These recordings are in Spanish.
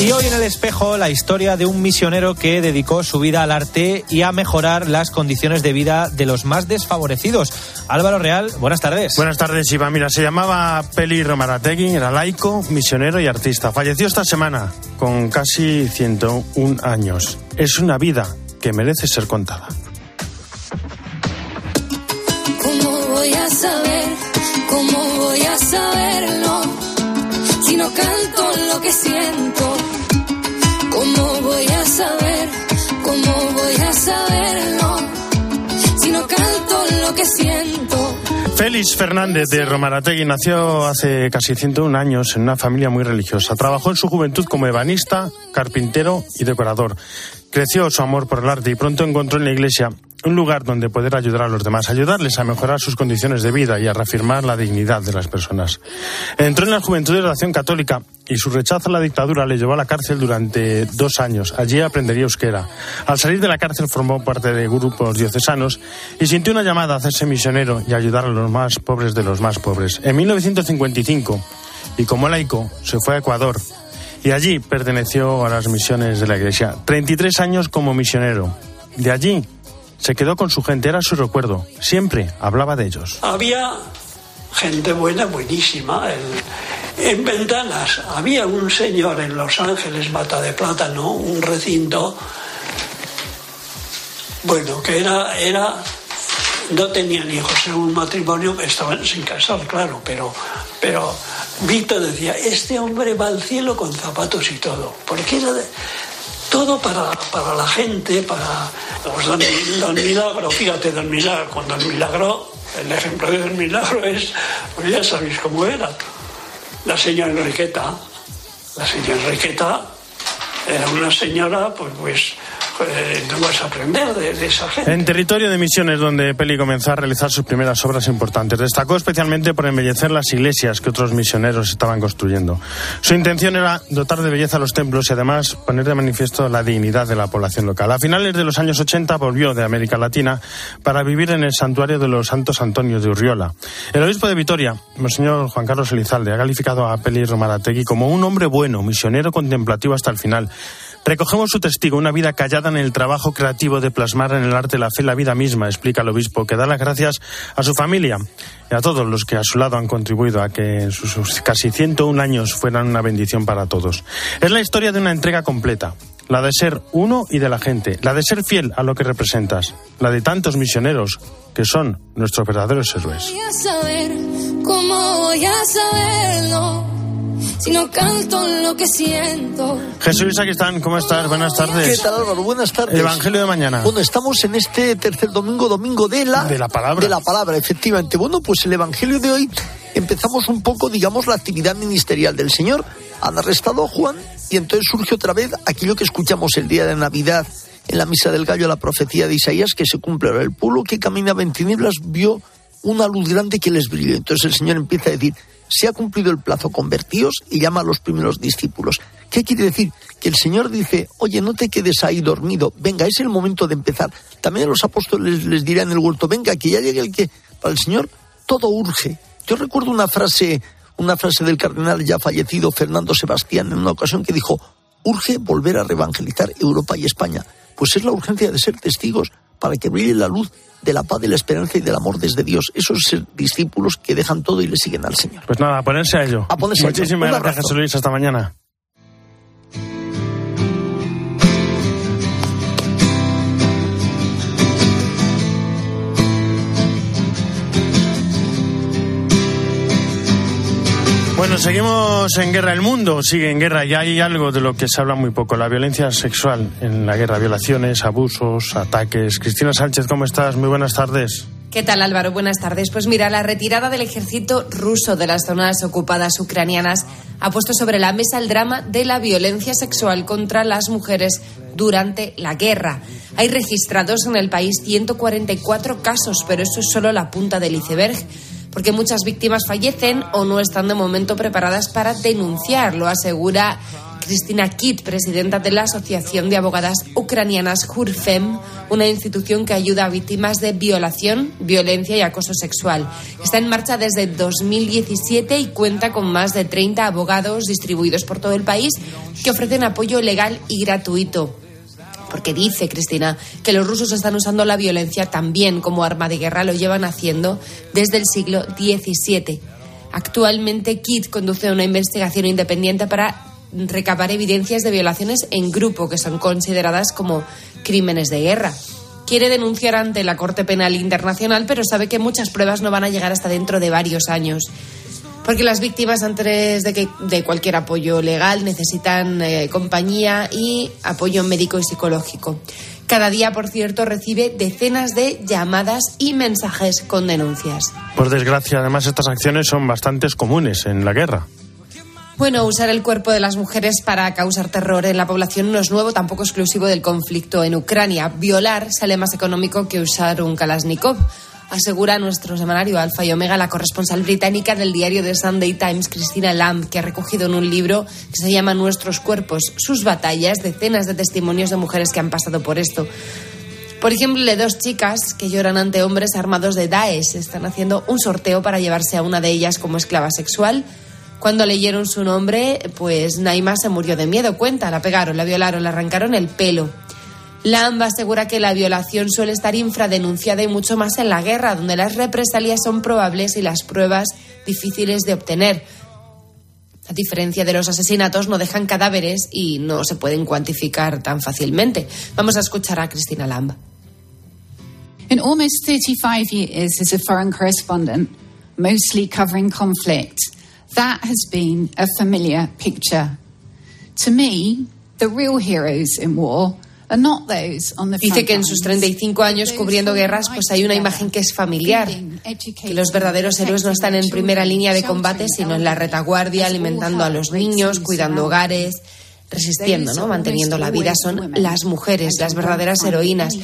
Y hoy en el espejo la historia de un misionero que dedicó su vida al arte y a mejorar las condiciones de vida de los más desfavorecidos. Álvaro Real, buenas tardes. Buenas tardes, Iván. Mira, se llamaba Peli Romarategui, era laico, misionero y artista. Falleció esta semana con casi 101 años. Es una vida que merece ser contada. ¿Cómo voy a saber? ¿Cómo voy a saberlo? Si. Félix Fernández de Romarategui nació hace casi 101 años en una familia muy religiosa. Trabajó en su juventud como ebanista, carpintero y decorador. Creció su amor por el arte y pronto encontró en la iglesia un lugar donde poder ayudar a los demás, ayudarles a mejorar sus condiciones de vida y a reafirmar la dignidad de las personas. Entró en la Juventud de Oración Católica y su rechazo a la dictadura le llevó a la cárcel durante dos años. Allí aprendería euskera. Al salir de la cárcel formó parte de grupos diocesanos y sintió una llamada a hacerse misionero y ayudar a los más pobres de los más pobres. En 1955, y como laico, se fue a Ecuador y allí perteneció a las misiones de la Iglesia. 33 años como misionero. De allí se quedó con su gente, era su recuerdo. Siempre hablaba de ellos. Había gente buena, buenísima. En, en ventanas había un señor en Los Ángeles, Mata de Plátano, un recinto, bueno, que era, era no tenían hijos, era un matrimonio, estaban sin casar, claro, pero, pero Víctor decía, este hombre va al cielo con zapatos y todo, porque era todo para, para la gente, para pues, don, Milagro, fíjate, don Milagro, con don Milagro, el ejemplo de don Milagro es, pues ya sabéis cómo era, la señora Enriqueta, la señora Enriqueta era una señora, pues, pues eh. En territorio de Misiones, donde Peli comenzó a realizar sus primeras obras importantes, destacó especialmente por embellecer las iglesias que otros misioneros estaban construyendo. Su intención era dotar de belleza a los templos y además poner de manifiesto la dignidad de la población local. A finales de los años 80 volvió de América Latina para vivir en el santuario de los Santos Antonios de Urriola. El obispo de Vitoria, Monseñor Juan Carlos Elizalde, ha calificado a Peli Romarategui como un hombre bueno, misionero contemplativo hasta el final. Recogemos su testigo, una vida callada en el trabajo creativo de plasmar en el arte la fe, la vida misma, explica el obispo, que da las gracias a su familia y a todos los que a su lado han contribuido a que sus, casi 101 años fueran una bendición para todos. Es la historia de una entrega completa, la de ser uno y de la gente, la de ser fiel a lo que representas, la de tantos misioneros que son nuestros verdaderos héroes. Si no canto lo que siento. Jesús, aquí están, ¿cómo estás? Buenas ¿Qué tardes. tal Álvaro? Buenas tardes. Evangelio de mañana. Bueno, estamos en este tercer domingo, domingo de la... De la palabra. De la palabra, efectivamente. Bueno, pues el Evangelio de hoy empezamos un poco, digamos, la actividad ministerial del Señor. Han arrestado a Juan y entonces surge otra vez aquello que escuchamos el día de Navidad en la Misa del Gallo, la profecía de Isaías, que se cumple ahora. El pueblo que caminaba en tinieblas vio una luz grande que les brilló. Entonces el Señor empieza a decir, se ha cumplido el plazo, convertíos y llama a los primeros discípulos. ¿Qué quiere decir? Que el Señor dice, oye, no te quedes ahí dormido, venga, es el momento de empezar. También a los apóstoles les dirá en el huerto, venga, que ya llegue el que, para el Señor, todo urge. Yo recuerdo una frase, una frase del cardenal ya fallecido Fernando Sebastián en una ocasión que dijo, urge volver a reevangelizar Europa y España. Pues es la urgencia de ser testigos para que brille la luz de la paz, de la esperanza y del amor desde Dios. Esos discípulos que dejan todo y le siguen al Señor. Pues nada, a ponerse a ello. A ponerse a ello. Muchísimas gracias. Jesús Luis. Hasta mañana. Bueno, seguimos en guerra. El mundo sigue en guerra y hay algo de lo que se habla muy poco, la violencia sexual en la guerra, violaciones, abusos, ataques. Cristina Sánchez, ¿cómo estás? Muy buenas tardes. ¿Qué tal Álvaro? Buenas tardes. Pues mira, la retirada del ejército ruso de las zonas ocupadas ucranianas ha puesto sobre la mesa el drama de la violencia sexual contra las mujeres durante la guerra. Hay registrados en el país 144 casos, pero eso es solo la punta del iceberg porque muchas víctimas fallecen o no están de momento preparadas para denunciar, lo asegura Cristina Kitt, presidenta de la Asociación de Abogadas Ucranianas Jurfem, una institución que ayuda a víctimas de violación, violencia y acoso sexual. Está en marcha desde 2017 y cuenta con más de 30 abogados distribuidos por todo el país que ofrecen apoyo legal y gratuito porque dice Cristina que los rusos están usando la violencia también como arma de guerra, lo llevan haciendo desde el siglo XVII. Actualmente Kidd conduce una investigación independiente para recabar evidencias de violaciones en grupo que son consideradas como crímenes de guerra. Quiere denunciar ante la Corte Penal Internacional, pero sabe que muchas pruebas no van a llegar hasta dentro de varios años. Porque las víctimas, antes de, que, de cualquier apoyo legal, necesitan eh, compañía y apoyo médico y psicológico. Cada día, por cierto, recibe decenas de llamadas y mensajes con denuncias. Por desgracia, además, estas acciones son bastante comunes en la guerra. Bueno, usar el cuerpo de las mujeres para causar terror en la población no es nuevo, tampoco exclusivo del conflicto en Ucrania. Violar sale más económico que usar un Kalashnikov asegura nuestro semanario Alfa y Omega la corresponsal británica del diario The Sunday Times, Christina Lamb, que ha recogido en un libro que se llama Nuestros cuerpos, sus batallas, decenas de testimonios de mujeres que han pasado por esto. Por ejemplo, de dos chicas que lloran ante hombres armados de Daesh. Están haciendo un sorteo para llevarse a una de ellas como esclava sexual. Cuando leyeron su nombre, pues Naima se murió de miedo. Cuenta, la pegaron, la violaron, le arrancaron el pelo. Lamb asegura que la violación suele estar infradenunciada y mucho más en la guerra, donde las represalias son probables y las pruebas difíciles de obtener. A diferencia de los asesinatos, no dejan cadáveres y no se pueden cuantificar tan fácilmente. Vamos a escuchar a Cristina Lamb. In almost 35 years as a foreign correspondent, mostly covering conflict, That has been a familiar picture. To me, the real heroes in war Dice que en sus 35 años cubriendo guerras, pues hay una imagen que es familiar, que los verdaderos héroes no están en primera línea de combate, sino en la retaguardia, alimentando a los niños, cuidando hogares, resistiendo, ¿no? manteniendo la vida, son las mujeres, las verdaderas heroínas.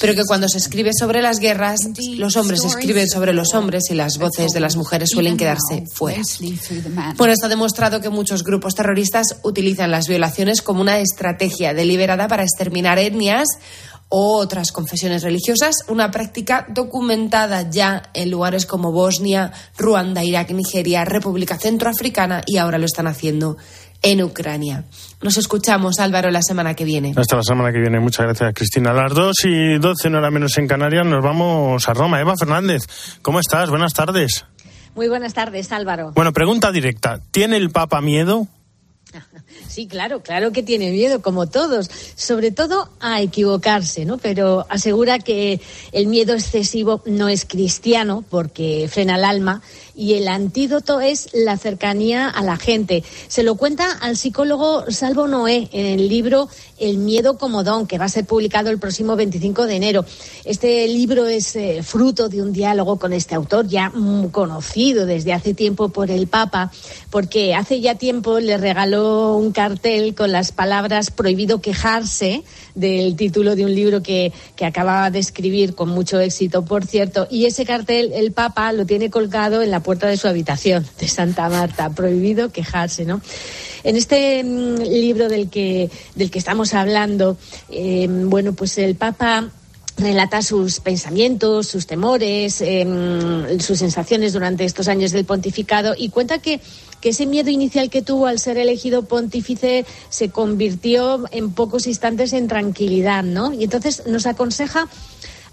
Pero que cuando se escribe sobre las guerras, los hombres escriben sobre los hombres y las voces de las mujeres suelen quedarse fuera. Bueno, está demostrado que muchos grupos terroristas utilizan las violaciones como una estrategia deliberada para exterminar etnias o otras confesiones religiosas, una práctica documentada ya en lugares como Bosnia, Ruanda, Irak, Nigeria, República Centroafricana y ahora lo están haciendo en Ucrania. Nos escuchamos, Álvaro, la semana que viene. Hasta la semana que viene. Muchas gracias, Cristina. A las 2 y 12, no era menos en Canarias, nos vamos a Roma. Eva Fernández, ¿cómo estás? Buenas tardes. Muy buenas tardes, Álvaro. Bueno, pregunta directa. ¿Tiene el Papa miedo? Sí, claro, claro que tiene miedo, como todos, sobre todo a equivocarse, ¿no? Pero asegura que el miedo excesivo no es cristiano porque frena el alma y el antídoto es la cercanía a la gente. Se lo cuenta al psicólogo Salvo Noé en el libro El miedo como don, que va a ser publicado el próximo 25 de enero. Este libro es eh, fruto de un diálogo con este autor ya conocido desde hace tiempo por el Papa, porque hace ya tiempo le regaló un cartel con las palabras prohibido quejarse del título de un libro que, que acababa de escribir con mucho éxito, por cierto, y ese cartel el Papa lo tiene colgado en la puerta de su habitación de Santa Marta, prohibido quejarse, ¿no? En este mm, libro del que, del que estamos hablando, em, bueno, pues el Papa relata sus pensamientos, sus temores, em, sus sensaciones durante estos años del pontificado y cuenta que, ese miedo inicial que tuvo al ser elegido pontífice se convirtió en pocos instantes en tranquilidad, ¿no? Y entonces nos aconseja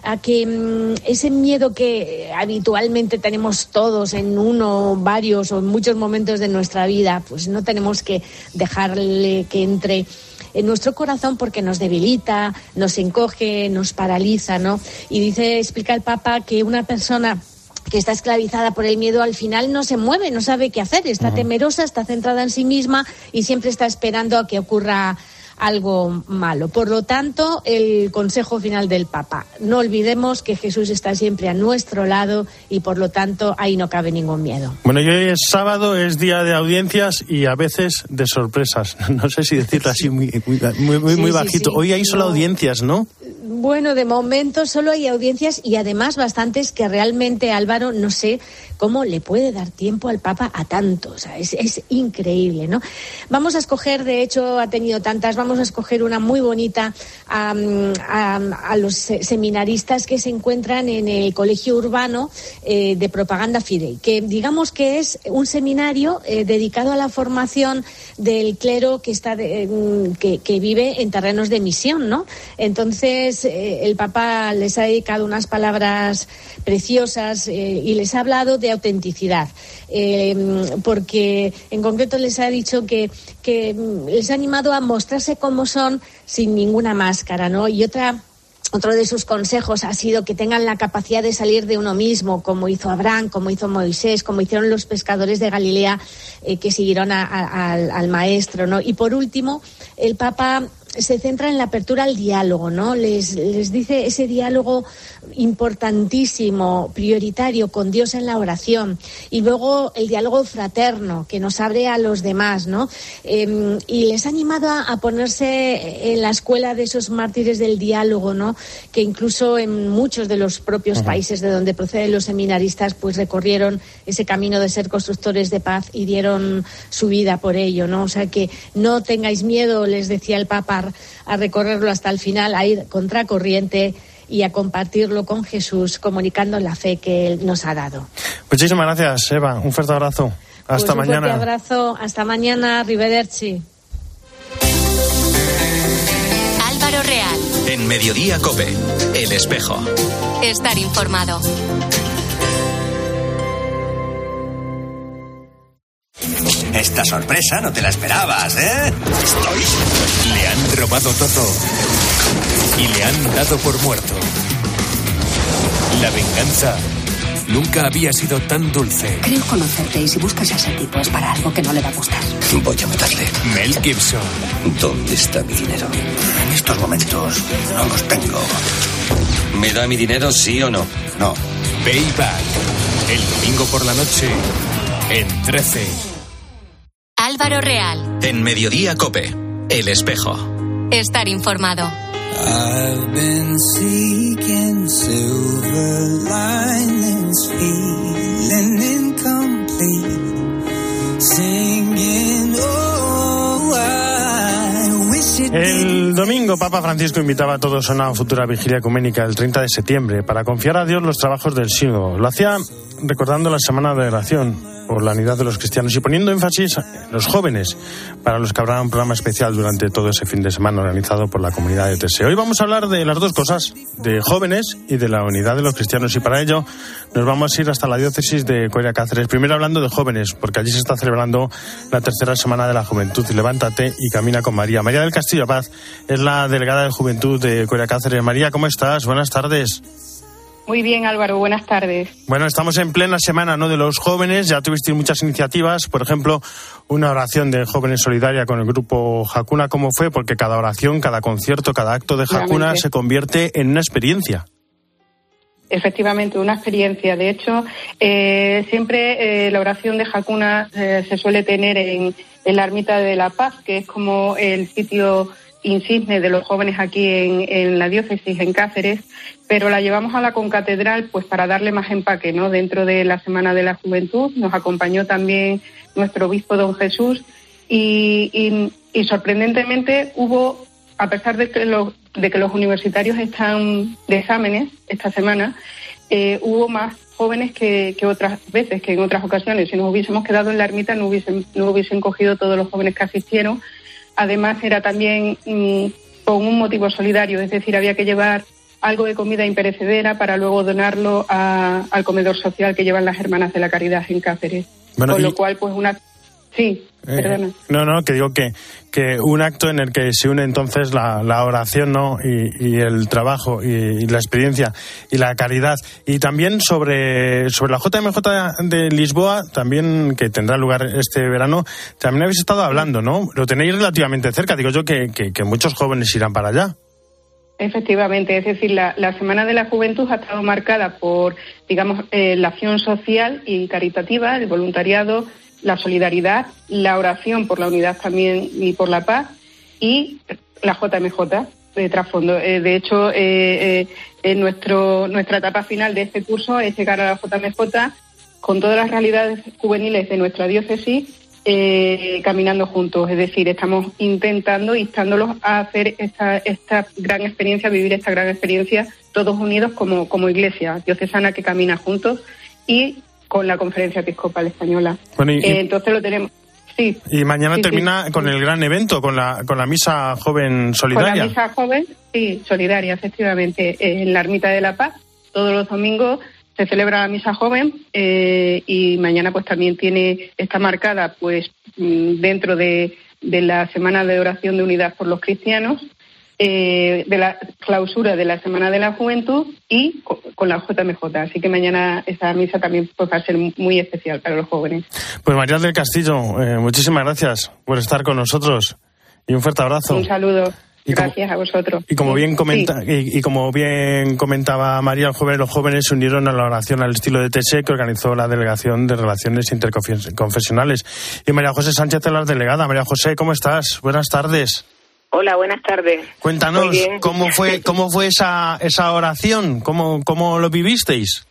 a que mm, ese miedo que habitualmente tenemos todos en uno, varios o en muchos momentos de nuestra vida, pues no tenemos que dejarle que entre en nuestro corazón porque nos debilita, nos encoge, nos paraliza, ¿no? Y dice, explica el Papa que una persona que está esclavizada por el miedo al final no se mueve, no sabe qué hacer, está temerosa, está centrada en sí misma y siempre está esperando a que ocurra algo malo. Por lo tanto, el consejo final del Papa, no olvidemos que Jesús está siempre a nuestro lado y por lo tanto ahí no cabe ningún miedo. Bueno, y hoy es sábado, es día de audiencias y a veces de sorpresas. No sé si decirlo así muy, muy, muy, bajito. hoy hay solo audiencias, ¿no? Bueno, de momento solo hay audiencias y además bastantes que realmente Álvaro no sé cómo le puede dar tiempo al Papa a tanto. es, increíble, ¿no? Vamos a escoger, de hecho ha tenido tantas, vamos a escoger una muy bonita a, los seminaristas que se encuentran en el Colegio Urbano eh, de Propaganda Fidei, que digamos que es un seminario eh, dedicado a la formación del clero que, está mm, que, vive en terrenos de misión, ¿no? Entonces, eh, el Papa les ha dedicado unas palabras preciosas y les ha hablado de autenticidad, em, porque en concreto les ha dicho que, mm, les ha animado a mostrarse como son sin ninguna máscara, ¿no? Y otra otro de sus consejos ha sido que tengan la capacidad de salir de uno mismo, como hizo Abraham, como hizo Moisés, como hicieron los pescadores de Galilea eh, que siguieron al, al, maestro, ¿no? Y por último, el Papa se centra en la apertura al diálogo, ¿no? Les, les dice ese diálogo importantísimo, prioritario, con Dios en la oración. Y luego el diálogo fraterno, que nos abre a los demás, ¿no? Em, y les ha animado a, ponerse en la escuela de esos mártires del diálogo, ¿no? Que incluso en muchos de los propios países de donde proceden los seminaristas, pues recorrieron ese camino de ser constructores de paz y dieron su vida por ello, ¿no? O sea que no tengáis miedo, les decía el Papa, a recorrerlo hasta el final, a ir contracorriente y a compartirlo con Jesús, comunicando la fe que Él nos ha dado. Muchísimas gracias, Eva. Un fuerte abrazo. Hasta pues mañana. Un fuerte abrazo. Hasta mañana. Rivederci. Álvaro Real. En Mediodía Cope. El espejo. Estar informado. Esta sorpresa no te la esperabas, ¿eh? Estoy. Le han robado todo. Y le han dado por muerto. La venganza nunca había sido tan dulce. Creo conocerte y si buscas a ese tipo es para algo que no le va a gustar. Voy a matarle. Mel Gibson. ¿Dónde está mi dinero? En estos momentos no los tengo. ¿Me da mi dinero, sí o no? No. Payback. El domingo por la noche. En 13. Álvaro Real. En Mediodía Cope, El Espejo. Estar informado. El domingo Papa Francisco invitaba a todos a una futura vigilia ecuménica el 30 de septiembre para confiar a Dios los trabajos del sínodo. Lo hacía recordando la semana de oración por la unidad de los cristianos y poniendo énfasis en los jóvenes, para los que habrá un programa especial durante todo ese fin de semana organizado por la comunidad de TSE. Hoy vamos a hablar de las dos cosas, de jóvenes y de la unidad de los cristianos, y para ello nos vamos a ir hasta la diócesis de Coria Cáceres. Primero hablando de jóvenes, porque allí se está celebrando la tercera semana de la juventud. Levántate y camina con María. María del Castillo Paz es la delegada de juventud de Coria Cáceres. María, ¿cómo estás? Buenas tardes. Muy bien, Álvaro, buenas tardes. Bueno, estamos en plena semana ¿no? de los jóvenes, ya tuviste muchas iniciativas, por ejemplo, una oración de jóvenes solidaria con el grupo Hakuna, ¿cómo fue? Porque cada oración, cada concierto, cada acto de Hakuna se convierte en una experiencia. Efectivamente, una experiencia. De hecho, eh, siempre eh, la oración de Hakuna eh, se suele tener en, en la Ermita de la Paz, que es como el sitio insigne de los jóvenes aquí en, la diócesis, en Cáceres, pero la llevamos a la concatedral pues para darle más empaque, ¿no? Dentro de la Semana de la Juventud nos acompañó también nuestro obispo don Jesús y, sorprendentemente hubo, a pesar de que, los, de que los universitarios están de exámenes esta semana, eh, hubo más jóvenes que, otras veces, que en otras ocasiones. Si nos hubiésemos quedado en la ermita no hubiesen, no hubiesen cogido todos los jóvenes que asistieron Además, era también mm, con un motivo solidario, es decir, había que llevar algo de comida imperecedera para luego donarlo al comedor social que llevan las Hermanas de la Caridad en Cáceres. con lo cual, pues una Sí, eh, no, no, que digo que, que un acto en el que se une entonces la, la oración ¿no? y, el trabajo y, la experiencia y la caridad. Y también sobre, sobre la JMJ de Lisboa, también que tendrá lugar este verano, también habéis estado hablando, ¿no? Lo tenéis relativamente cerca, digo yo que, que, muchos jóvenes irán para allá. Efectivamente, es decir, la, Semana de la Juventud ha estado marcada por, digamos, eh, la acción social y caritativa, el voluntariado, la solidaridad, la oración por la unidad también y por la paz y la JMJ. de trasfondo. Eh, de hecho, eh, en nuestro, nuestra etapa final de este curso es llegar a la JMJ con todas las realidades juveniles de nuestra diócesis caminando juntos. Es decir, estamos intentando, instándolos a hacer esta, esta gran experiencia, vivir esta gran experiencia todos unidos como, como iglesia diocesana que camina juntos y con la Conferencia Episcopal Española. entonces lo tenemos. Sí. Y mañana termina con el gran evento, con la, con la misa joven solidaria. Con la misa joven, sí, solidaria, efectivamente, en la Ermita de la Paz. Todos los domingos se celebra la misa joven eh, y mañana pues también tiene está marcada pues mm, dentro de, de la semana de oración de unidad por los cristianos eh, de la clausura de la Semana de la Juventud y con, la JMJ. Así que mañana esa misa también pues, va a ser muy especial para los jóvenes. Pues María del Castillo, eh, muchísimas gracias por estar con nosotros y un fuerte abrazo. Un saludo. Gracias a vosotros. Y como bien comenta, y, como bien comentaba María, el joven, los jóvenes se unieron a la oración al estilo de TSE que organizó la Delegación de Relaciones Interconfesionales. Y María José Sánchez, la delegada. María José, ¿cómo estás? Buenas tardes. Hola, buenas tardes. Cuéntanos cómo fue cómo fue esa esa oración, cómo cómo lo vivisteis.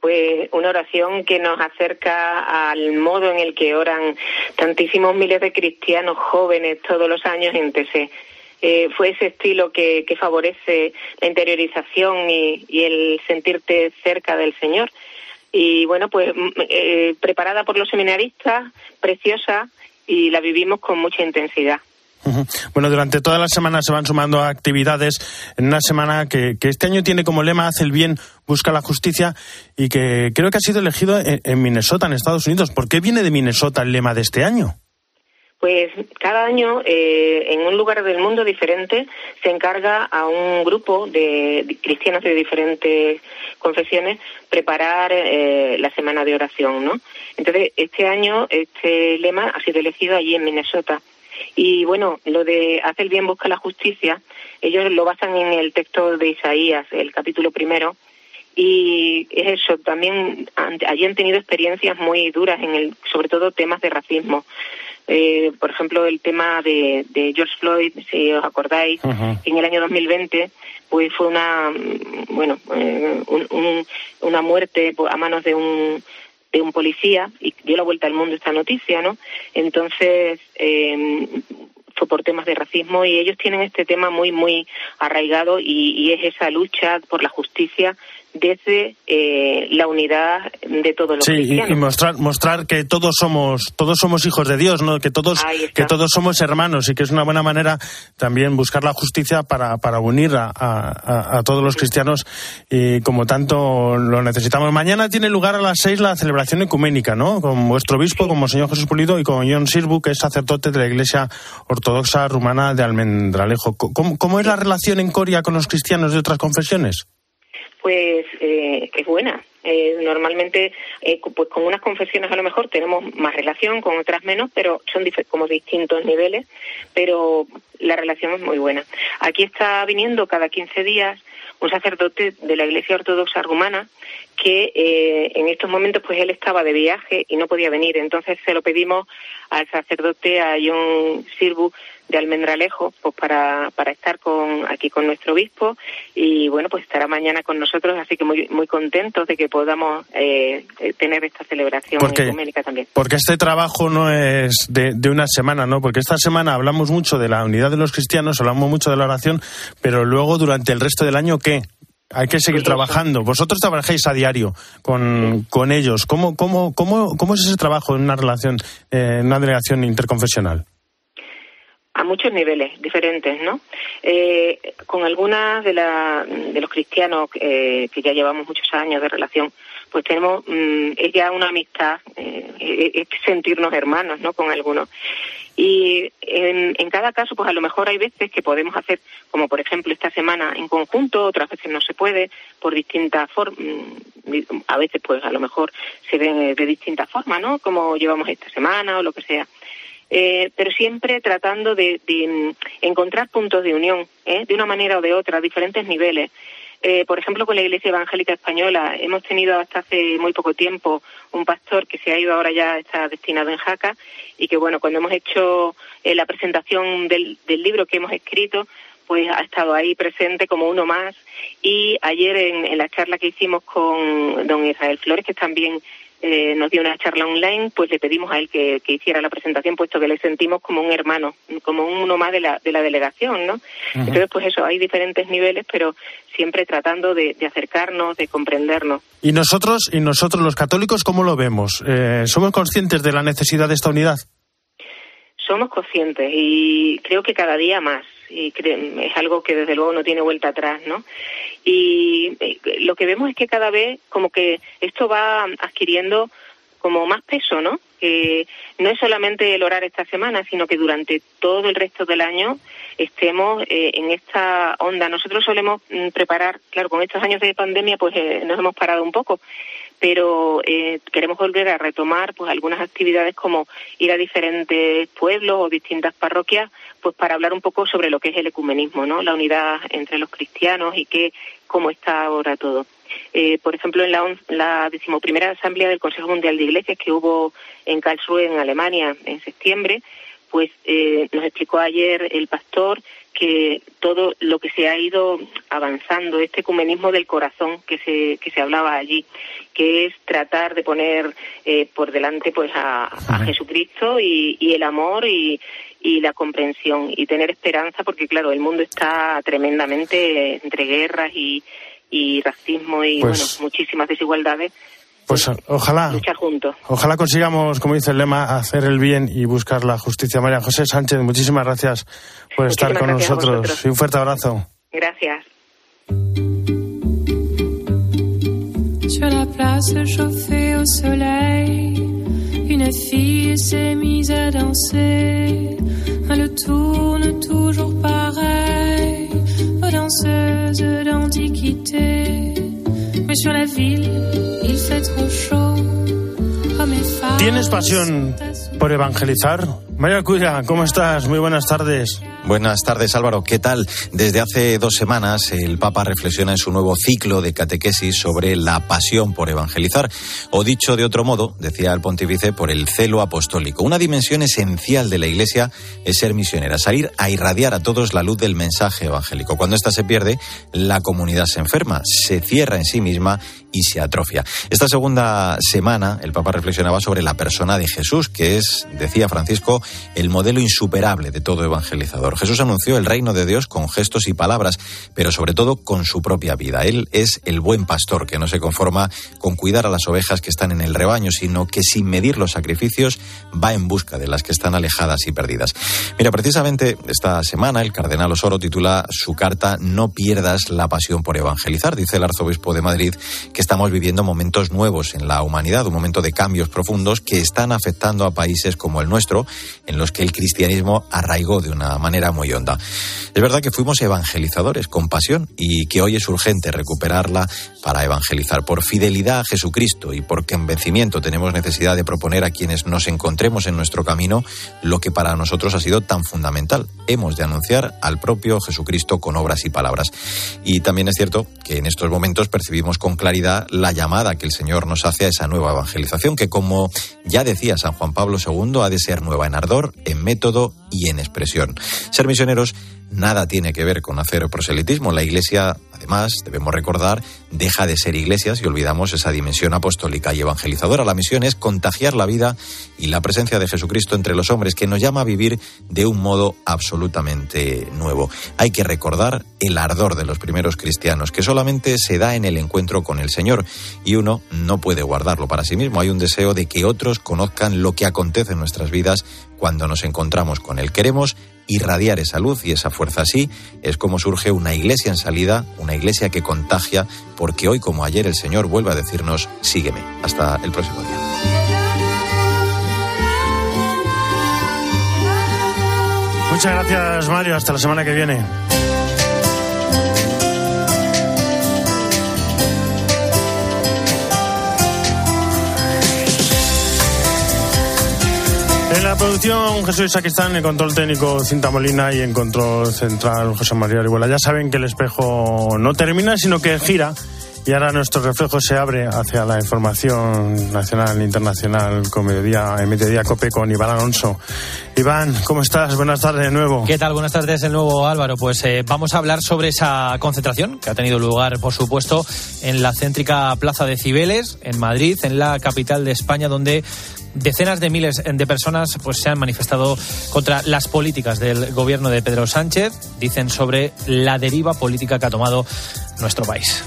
Pues una oración que nos acerca al modo en el que oran tantísimos miles de cristianos jóvenes todos los años en TC. Eh, fue ese estilo que, que, favorece la interiorización y, y, el sentirte cerca del Señor. Y bueno, pues mm, eh, preparada por los seminaristas, preciosa, y la vivimos con mucha intensidad. Bueno, durante toda la semana se van sumando actividades en una semana que, este año tiene como lema Hace el bien, busca la justicia y que creo que ha sido elegido en, Minnesota, en Estados Unidos. ¿Por qué viene de Minnesota el lema de este año? Pues cada año eh, en un lugar del mundo diferente se encarga a un grupo de, cristianos de diferentes confesiones preparar eh, la semana de oración, ¿no? Entonces este año este lema ha sido elegido allí en Minnesota y bueno, lo de hacer el bien busca la justicia, ellos lo basan en el texto de Isaías, el capítulo primero, y es eso, también allí han tenido experiencias muy duras, en el, sobre todo temas de racismo. Eh, por ejemplo, el tema de, George Floyd, si os acordáis, en el año 2020, pues fue una, bueno, eh, una muerte a manos de un de un policía y dio la vuelta al mundo esta noticia, ¿no? Entonces, eh, fue por temas de racismo y ellos tienen este tema muy, muy arraigado y, y es esa lucha por la justicia desde eh, la unidad de todos los sí, cristianos. y mostrar mostrar que todos somos todos somos hijos de Dios, ¿no? Que todos que todos somos hermanos y que es una buena manera también buscar la justicia para, para unir a, a, todos los cristianos y como tanto lo necesitamos. Mañana tiene lugar a las seis la celebración ecuménica, ¿no? Con vuestro obispo, como señor Jesús Pulido y con John Sirbu, que es sacerdote de la Iglesia Ortodoxa Rumana de Almendralejo. ¿Cómo, cómo es la relación en Coria con los cristianos de otras confesiones? Pues eh, es buena. Eh, normalmente, eh, pues con unas confesiones a lo mejor tenemos más relación, con otras menos, pero son como distintos niveles, pero la relación es muy buena. Aquí está viniendo cada 15 días un sacerdote de la Iglesia Ortodoxa Rumana que eh, en estos momentos pues él estaba de viaje y no podía venir. Entonces se lo pedimos al sacerdote, a John Sirbu de Almendralejo, pues para, para estar con, aquí con nuestro obispo y bueno, pues estará mañana con nosotros, así que muy, muy contentos de que podamos eh, tener esta celebración porque, ecuménica también. Porque este trabajo no es de, de una semana, ¿no? Porque esta semana hablamos mucho de la unidad de los cristianos, hablamos mucho de la oración, pero luego durante el resto del año, ¿qué? Hay que seguir trabajando. Vosotros trabajáis a diario con, con ellos. ¿Cómo, cómo, cómo, ¿Cómo es ese trabajo en una relación, eh, en una delegación interconfesional? A muchos niveles diferentes, ¿no? Eh, con algunas de, la, de los cristianos eh, que ya llevamos muchos años de relación, pues tenemos mm, es ya una amistad, eh, es sentirnos hermanos, ¿no? Con algunos. Y en, cada caso, pues a lo mejor hay veces que podemos hacer, como por ejemplo esta semana en conjunto, otras veces no se puede, por distintas formas, mm, a veces pues a lo mejor se ve de distintas formas, ¿no? Como llevamos esta semana o lo que sea. Eh, pero siempre tratando de, mm, encontrar puntos de unión, ¿eh? de una manera o de otra, a diferentes niveles. Eh, por ejemplo, con la Iglesia Evangélica Española hemos tenido hasta hace muy poco tiempo un pastor que se ha ido ahora ya está destinado en Jaca y que bueno, cuando hemos hecho la presentación del, libro que hemos escrito, pues ha estado ahí presente como uno más. Y ayer en, la charla que hicimos con don Israel Flores, que también eh, nos dio una charla online, pues le pedimos a él que, hiciera la presentación, puesto que le sentimos como un hermano, como uno más de la, de la delegación, ¿no? Entonces, pues eso, hay diferentes niveles, pero siempre tratando de, acercarnos, de comprendernos. ¿Y nosotros, y nosotros los católicos, cómo lo vemos? Eh, ¿Somos conscientes de la necesidad de esta unidad? Somos conscientes y creo que cada día más y es algo que desde luego no tiene vuelta atrás, ¿no? Y eh, lo que vemos es que cada vez como que esto va adquiriendo como más peso, ¿no? Que no es solamente el orar esta semana, sino que durante todo el resto del año estemos eh, en esta onda. Nosotros solemos mm, preparar, claro, con estos años de pandemia, pues eh, nos hemos parado un poco, pero eh, queremos volver a retomar pues algunas actividades como ir a diferentes pueblos o distintas parroquias pues para hablar un poco sobre lo que es el ecumenismo no la unidad entre los cristianos y qué cómo está ahora todo. Eh, por ejemplo en la, la decimoprimera asamblea del Consejo Mundial de Iglesias que hubo en Karlsruhe en Alemania en septiembre pues eh, nos explicó ayer el pastor que todo lo que se ha ido avanzando, este ecumenismo del corazón que se, que se hablaba allí, que es tratar de poner eh, por delante pues a, Jesucristo y, el amor y, y la comprensión y tener esperanza porque claro el mundo está tremendamente entre guerras y, y racismo y pues bueno muchísimas desigualdades pues ojalá. Ojalá consigamos, como dice el lema, hacer el bien y buscar la justicia. María José Sánchez, muchísimas gracias por estar con nosotros. Y un fuerte abrazo. Gracias. Sur la place chauffée au soleil, une fille s'est mise à danser. Elle tourne toujours pareil, aux danseuses d'antiquité. Mais sur la ville, ¿Tienes pasión por evangelizar? María Cuya, ¿cómo estás? Muy buenas tardes. Buenas tardes, Álvaro. ¿Qué tal? Desde hace dos semanas, el Papa reflexiona en su nuevo ciclo de catequesis sobre la pasión por evangelizar, o dicho de otro modo, decía el pontífice, por el celo apostólico. Una dimensión esencial de la Iglesia es ser misionera, salir a irradiar a todos la luz del mensaje evangélico. Cuando ésta se pierde, la comunidad se enferma, se cierra en sí misma y se atrofia. Esta segunda semana, el Papa reflexionaba sobre la persona de Jesús, que es, decía Francisco, el modelo insuperable de todo evangelizador. Jesús anunció el reino de Dios con gestos y palabras, pero sobre todo con su propia vida. Él es el buen pastor que no se conforma con cuidar a las ovejas que están en el rebaño, sino que sin medir los sacrificios va en busca de las que están alejadas y perdidas. Mira, precisamente esta semana el cardenal Osoro titula su carta No pierdas la pasión por evangelizar. Dice el arzobispo de Madrid que estamos viviendo momentos nuevos en la humanidad, un momento de cambios profundos que están afectando a países como el nuestro en los que el cristianismo arraigó de una manera muy honda. Es verdad que fuimos evangelizadores con pasión y que hoy es urgente recuperarla para evangelizar. Por fidelidad a Jesucristo y por convencimiento tenemos necesidad de proponer a quienes nos encontremos en nuestro camino lo que para nosotros ha sido tan fundamental. Hemos de anunciar al propio Jesucristo con obras y palabras. Y también es cierto que en estos momentos percibimos con claridad la llamada que el Señor nos hace a esa nueva evangelización que, como ya decía San Juan Pablo II, ha de ser nueva en en método y en expresión. Ser misioneros nada tiene que ver con hacer proselitismo. La Iglesia, además, debemos recordar, deja de ser iglesias y olvidamos esa dimensión apostólica y evangelizadora. La misión es contagiar la vida y la presencia de Jesucristo entre los hombres, que nos llama a vivir de un modo absolutamente nuevo. Hay que recordar el ardor de los primeros cristianos, que solamente se da en el encuentro con el Señor y uno no puede guardarlo para sí mismo. Hay un deseo de que otros conozcan lo que acontece en nuestras vidas cuando nos encontramos con Él. Queremos irradiar esa luz y esa fuerza. Así es como surge una iglesia en salida, una iglesia que contagia, porque hoy como ayer el Señor vuelve a decirnos, sígueme. Hasta el próximo día. Muchas gracias Mario, hasta la semana que viene. En la producción Jesús Saquistán, en control técnico Cinta Molina y en control central José María Arihuela. Ya saben que el espejo no termina, sino que gira Y ahora nuestro reflejo se abre hacia la información nacional e internacional con mediodía, en mediodía COPE con Iván Alonso. Iván, ¿cómo estás? Buenas tardes de nuevo. ¿Qué tal? Buenas tardes de nuevo, Álvaro. Pues eh, vamos a hablar sobre esa concentración que ha tenido lugar, por supuesto, en la céntrica Plaza de Cibeles, en Madrid, en la capital de España, donde decenas de miles de personas pues se han manifestado contra las políticas del gobierno de Pedro Sánchez, dicen sobre la deriva política que ha tomado nuestro país.